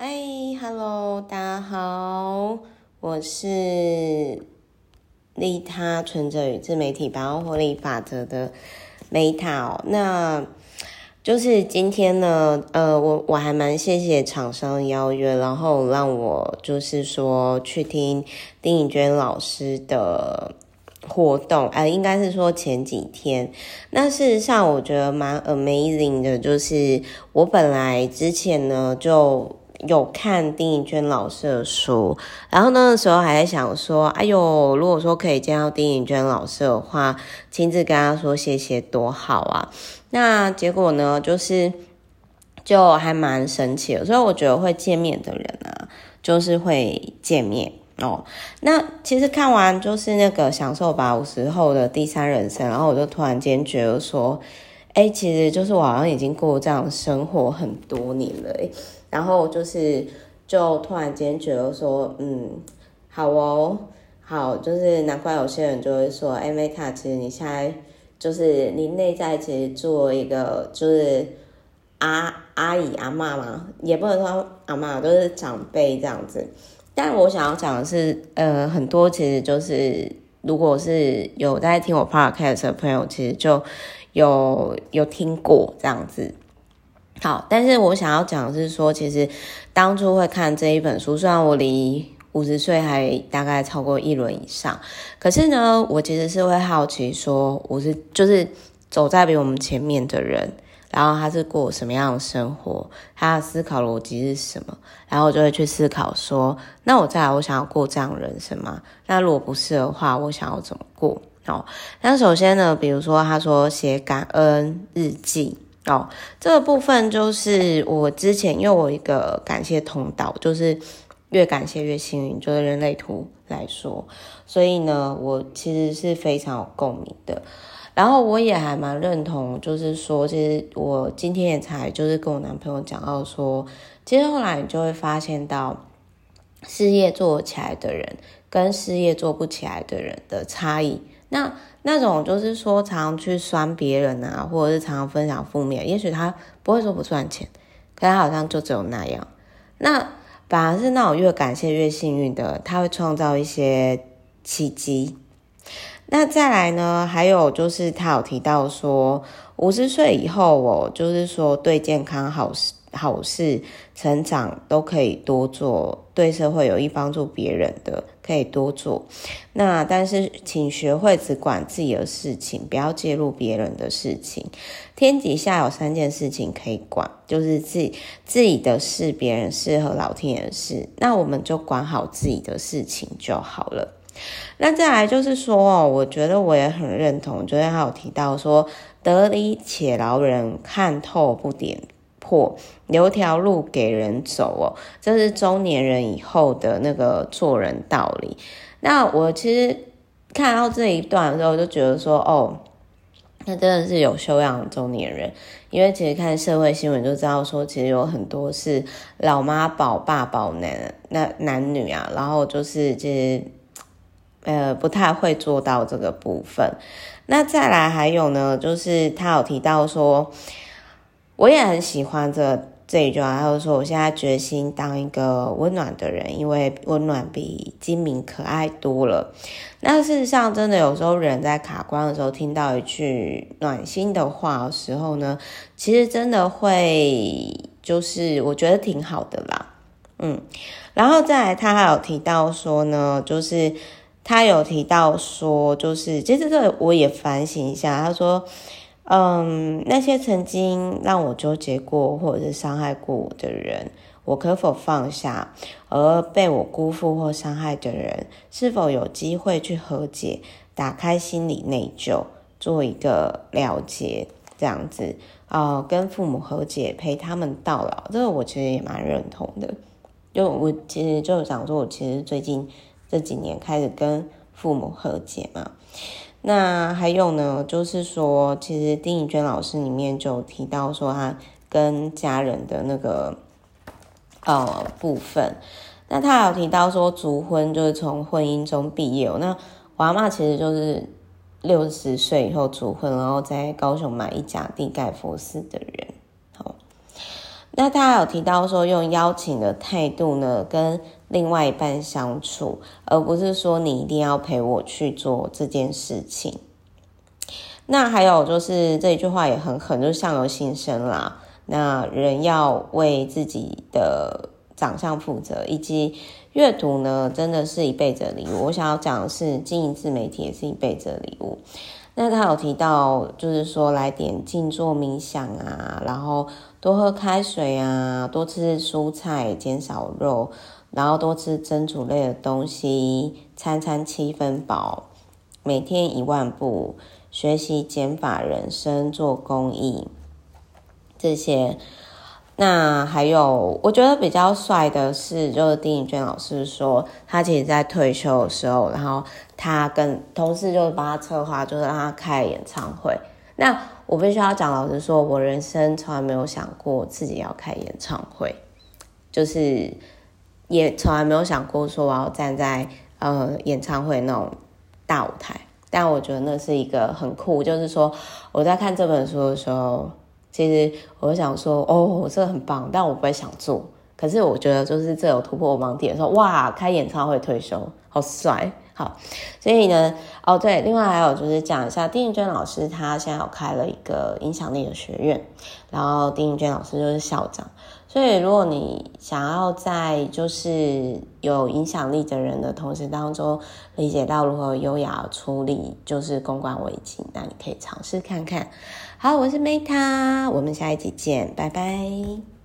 嗨，Hello，大家好，我是利他存折与自媒体百万获利法则的 Meta。那就是今天呢，呃，我我还蛮谢谢厂商邀约，然后让我就是说去听丁颖娟老师的活动，呃，应该是说前几天。那事实上，我觉得蛮 amazing 的，就是我本来之前呢就。有看丁颖娟老师的书，然后那个时候还在想说，哎呦，如果说可以见到丁颖娟老师的话，亲自跟他说谢谢多好啊！那结果呢，就是就还蛮神奇的，所以我觉得会见面的人啊，就是会见面哦。那其实看完就是那个享受吧五十后的第三人生，然后我就突然间觉得说，哎，其实就是我好像已经过这样生活很多年了，诶然后就是，就突然间觉得说，嗯，好哦，好，就是难怪有些人就会说，哎，Meta，其实你现在就是你内在其实做一个就是阿阿姨阿嬷嘛，也不能说阿嬷，都、就是长辈这样子。但我想要讲的是，呃，很多其实就是，如果是有在听我 Podcast 的朋友，其实就有有听过这样子。好，但是我想要讲的是说，其实当初会看这一本书，虽然我离五十岁还大概超过一轮以上，可是呢，我其实是会好奇说，我是就是走在比我们前面的人，然后他是过什么样的生活，他的思考逻辑是什么，然后我就会去思考说，那我再来，我想要过这样人生吗？那如果不是的话，我想要怎么过？哦，那首先呢，比如说他说写感恩日记。哦，这个部分就是我之前因为我一个感谢通道，就是越感谢越幸运，就是人类图来说，所以呢，我其实是非常有共鸣的。然后我也还蛮认同，就是说，其实我今天也才就是跟我男朋友讲到说，其实后来你就会发现到，事业做起来的人跟事业做不起来的人的差异。那那种就是说，常去酸别人啊，或者是常常分享负面，也许他不会说不赚钱，可他好像就只有那样。那反而是那种越感谢越幸运的，他会创造一些奇迹。那再来呢，还有就是他有提到说，五十岁以后，我就是说对健康好。好事成长都可以多做，对社会有益帮助别人的可以多做。那但是请学会只管自己的事情，不要介入别人的事情。天底下有三件事情可以管，就是自己自己的事、别人事和老天爷的事。那我们就管好自己的事情就好了。那再来就是说哦，我觉得我也很认同，昨天还有提到说，得理且饶人，看透不点破，留条路给人走哦，这是中年人以后的那个做人道理。那我其实看到这一段的时候，就觉得说，哦，那真的是有修养的中年人。因为其实看社会新闻就知道说，其实有很多是老妈宝爸宝男那男女啊，然后就是其实呃不太会做到这个部分。那再来还有呢，就是他有提到说。我也很喜欢这这一句话，他就说：“我现在决心当一个温暖的人，因为温暖比精明可爱多了。”那事实上，真的有时候人在卡关的时候，听到一句暖心的话的时候呢，其实真的会就是我觉得挺好的啦。嗯，然后再来，他还有提到说呢，就是他有提到说，就是其实这我也反省一下，他说。嗯，那些曾经让我纠结过或者是伤害过我的人，我可否放下？而被我辜负或伤害的人，是否有机会去和解，打开心理内疚，做一个了结，这样子啊、跟父母和解，陪他们到老，这个我其实也蛮认同的。就我其实就想说，我其实最近这几年开始跟父母和解嘛。那还有呢，就是说，其实丁颖娟老师里面就提到说，他跟家人的那个呃部分。那他有提到说，卒婚就是从婚姻中毕业。那我阿嬷其实就是六十岁以后卒婚，然后在高雄买一甲地盖佛寺的人。好，那他有提到说，用邀请的态度呢，跟另外一半相处，而不是说你一定要陪我去做这件事情。那还有就是这一句话也很狠，就是相由心生啦。那人要为自己的长相负责，以及阅读呢，真的是一辈子的礼物。我想要讲的是，经营自媒体也是一辈子的礼物。那他有提到，就是说来点静坐冥想啊，然后多喝开水啊，多吃蔬菜，减少肉，然后多吃蒸煮类的东西，餐餐七分饱，每天一万步，学习减法人生，做公益，这些。那还有，我觉得比较帅的是，就是丁颖娟老师说，他其实在退休的时候，然后他跟同事就是帮他策划，就是让他开演唱会。那我必须要讲，老实说，我人生从来没有想过自己要开演唱会，就是也从来没有想过说我要站在呃演唱会那种大舞台。但我觉得那是一个很酷，就是说我在看这本书的时候。其实我想说，哦，我这个很棒，但我不会想做。可是我觉得，就是这有突破我盲点，说哇，开演唱会退休，好帅，好。所以呢，哦对，另外还有就是讲一下，丁颖娟老师她现在有开了一个影响力的学院，然后丁颖娟老师就是校长。所以如果你想要在就是有影响力的人的同时当中，理解到如何优雅处理就是公关危机，那你可以尝试看看。好，我是 Meta，我们下一集见，拜拜。